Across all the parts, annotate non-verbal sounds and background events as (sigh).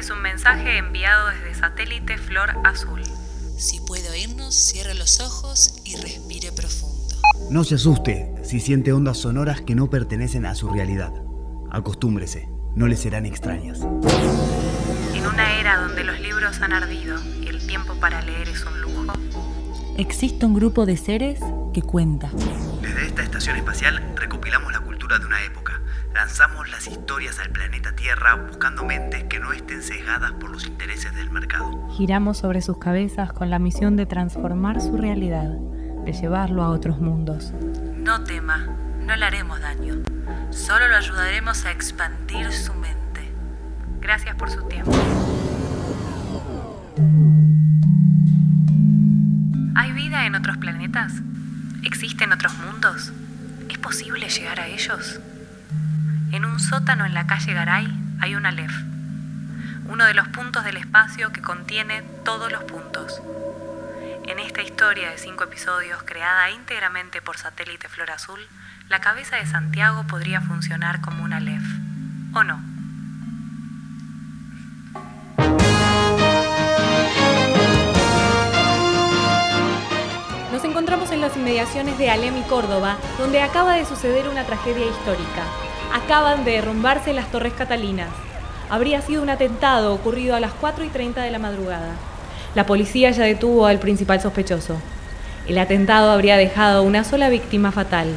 es un mensaje enviado desde satélite Flor Azul. Si puede oírnos, cierre los ojos y respire profundo. No se asuste si siente ondas sonoras que no pertenecen a su realidad. Acostúmbrese, no le serán extrañas. En una era donde los libros han ardido y el tiempo para leer es un lujo, Existe un grupo de seres que cuenta. Desde esta estación espacial recopilamos la cultura de una época. Lanzamos las historias al planeta Tierra buscando mentes que no estén sesgadas por los intereses del mercado. Giramos sobre sus cabezas con la misión de transformar su realidad, de llevarlo a otros mundos. no tema, no le haremos daño. Solo lo ayudaremos a expandir su mente. Gracias por su tiempo. ¿Hay vida en otros planetas? ¿Existen otros mundos? ¿Es posible llegar a ellos? En un sótano en la calle Garay hay un Aleph, uno de los puntos del espacio que contiene todos los puntos. En esta historia de cinco episodios creada íntegramente por satélite Flor Azul, la cabeza de Santiago podría funcionar como un Aleph. ¿O no? Nos encontramos en las inmediaciones de Alem y Córdoba, donde acaba de suceder una tragedia histórica. Acaban de derrumbarse las Torres Catalinas. Habría sido un atentado ocurrido a las 4 y 30 de la madrugada. La policía ya detuvo al principal sospechoso. El atentado habría dejado una sola víctima fatal,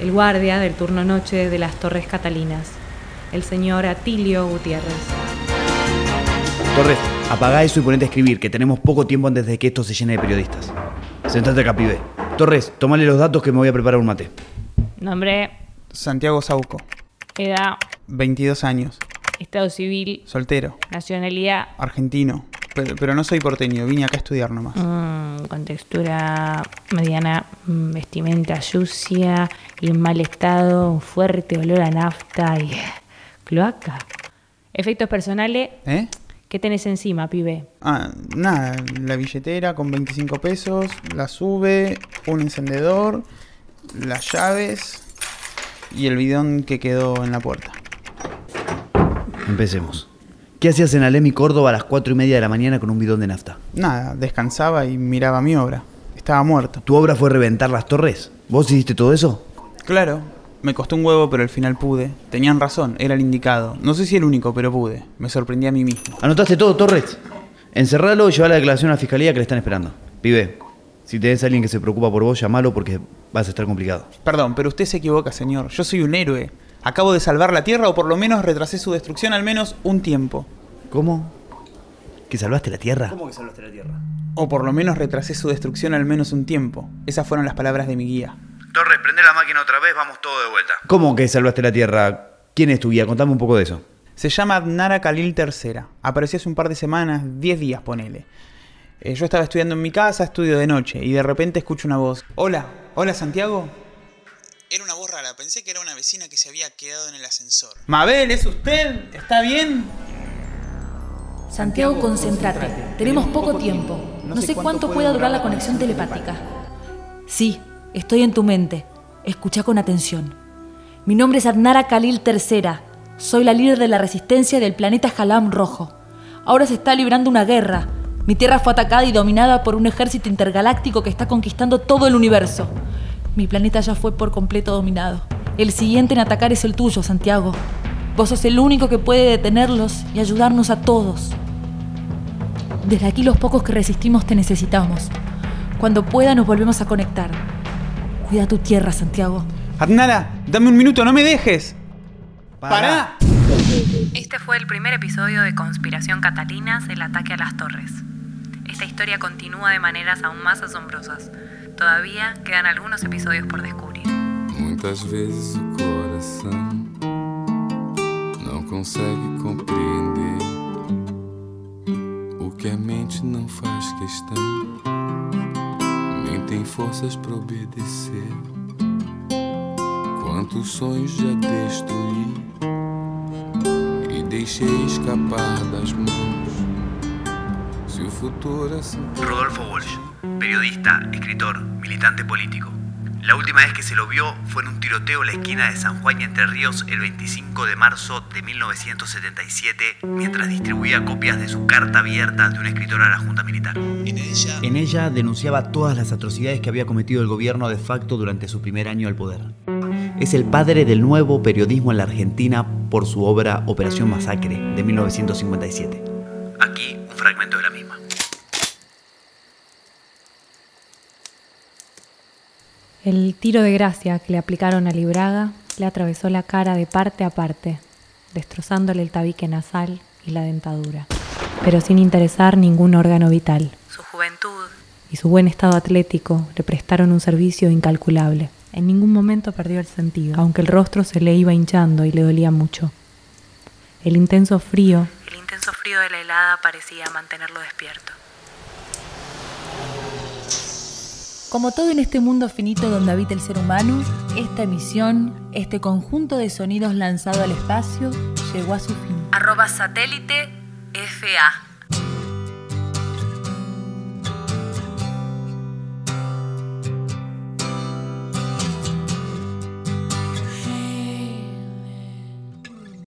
el guardia del turno noche de las Torres Catalinas, el señor Atilio Gutiérrez. Torres, apaga eso y ponete a escribir, que tenemos poco tiempo antes de que esto se llene de periodistas. Sentate acá, pibe. Torres, tomale los datos que me voy a preparar un mate. Nombre, Santiago Sauco, edad, 22 años, estado civil, soltero, nacionalidad, argentino, pero, pero no soy porteño, vine acá a estudiar nomás. Mm, con textura mediana, mm, vestimenta sucia y en mal estado, un fuerte olor a nafta y (laughs) cloaca. Efectos personales, ¿Eh? ¿qué tenés encima, pibe? Ah, nada, la billetera con 25 pesos, la sube, un encendedor, las llaves y el bidón que quedó en la puerta. Empecemos. ¿Qué hacías en Alem y Córdoba a las 4 y media de la mañana con un bidón de nafta? Nada, descansaba y miraba mi obra. Estaba muerto. ¿Tu obra fue reventar las torres? ¿Vos hiciste todo eso? Claro, me costó un huevo, pero al final pude. Tenían razón, era el indicado. No sé si el único, pero pude. Me sorprendí a mí mismo. ¿Anotaste todo, Torres? Encerralo y lleva la declaración a la fiscalía que le están esperando. Pibe, si tenés a alguien que se preocupa por vos, llamalo porque vas a estar complicado. Perdón, pero usted se equivoca, señor. Yo soy un héroe. Acabo de salvar la Tierra o por lo menos retrasé su destrucción al menos un tiempo. ¿Cómo? ¿Que salvaste la Tierra? que salvaste la Tierra? O por lo menos retrasé su destrucción al menos un tiempo. Esas fueron las palabras de mi guía. Torres, prende la máquina otra vez, vamos todo de vuelta. ¿Cómo que salvaste la Tierra? ¿Quién es tu guía? Contame un poco de eso. Se llama Adnara Khalil III. Apareció hace un par de semanas, 10 días, ponele. Eh, yo estaba estudiando en mi casa, estudio de noche, y de repente escucho una voz. Hola, hola Santiago. Era una voz rara, pensé que era una vecina que se había quedado en el ascensor. Mabel, ¿es usted? ¿Está bien? Santiago, concéntrate. Tenemos poco tiempo. No sé cuánto pueda durar la conexión telepática. Sí, estoy en tu mente. Escucha con atención. Mi nombre es Adnara Khalil III. Soy la líder de la resistencia del planeta Halam Rojo. Ahora se está librando una guerra. Mi tierra fue atacada y dominada por un ejército intergaláctico que está conquistando todo el universo. Mi planeta ya fue por completo dominado. El siguiente en atacar es el tuyo, Santiago. Vos sos el único que puede detenerlos y ayudarnos a todos. Desde aquí los pocos que resistimos te necesitamos. Cuando pueda nos volvemos a conectar. Cuida tu tierra, Santiago. Adnara, dame un minuto, no me dejes. ¡Pará! Este fue el primer episodio de Conspiración Catalinas, el ataque a las torres. Esta historia continúa de maneras aún más asombrosas. Todavía quedan algunos episodios por descubrir. Muitas vezes o coração não consegue compreender o que a mente não faz questão, nem tem forças para obedecer. Quantos sonhos já destruí e deixei escapar das mãos. Rodolfo Walsh, periodista, escritor, militante político. La última vez que se lo vio fue en un tiroteo en la esquina de San Juan y Entre Ríos el 25 de marzo de 1977, mientras distribuía copias de su carta abierta de un escritor a la Junta Militar. En ella, en ella denunciaba todas las atrocidades que había cometido el gobierno de facto durante su primer año al poder. Es el padre del nuevo periodismo en la Argentina por su obra Operación Masacre de 1957. Aquí un fragmento de la misma. El tiro de gracia que le aplicaron a Libraga le atravesó la cara de parte a parte, destrozándole el tabique nasal y la dentadura, pero sin interesar ningún órgano vital. Su juventud y su buen estado atlético le prestaron un servicio incalculable. En ningún momento perdió el sentido, aunque el rostro se le iba hinchando y le dolía mucho. El intenso frío, el intenso frío de la helada parecía mantenerlo despierto. Como todo en este mundo finito donde habita el ser humano, esta emisión, este conjunto de sonidos lanzado al espacio, llegó a su fin. Arroba satélite FA.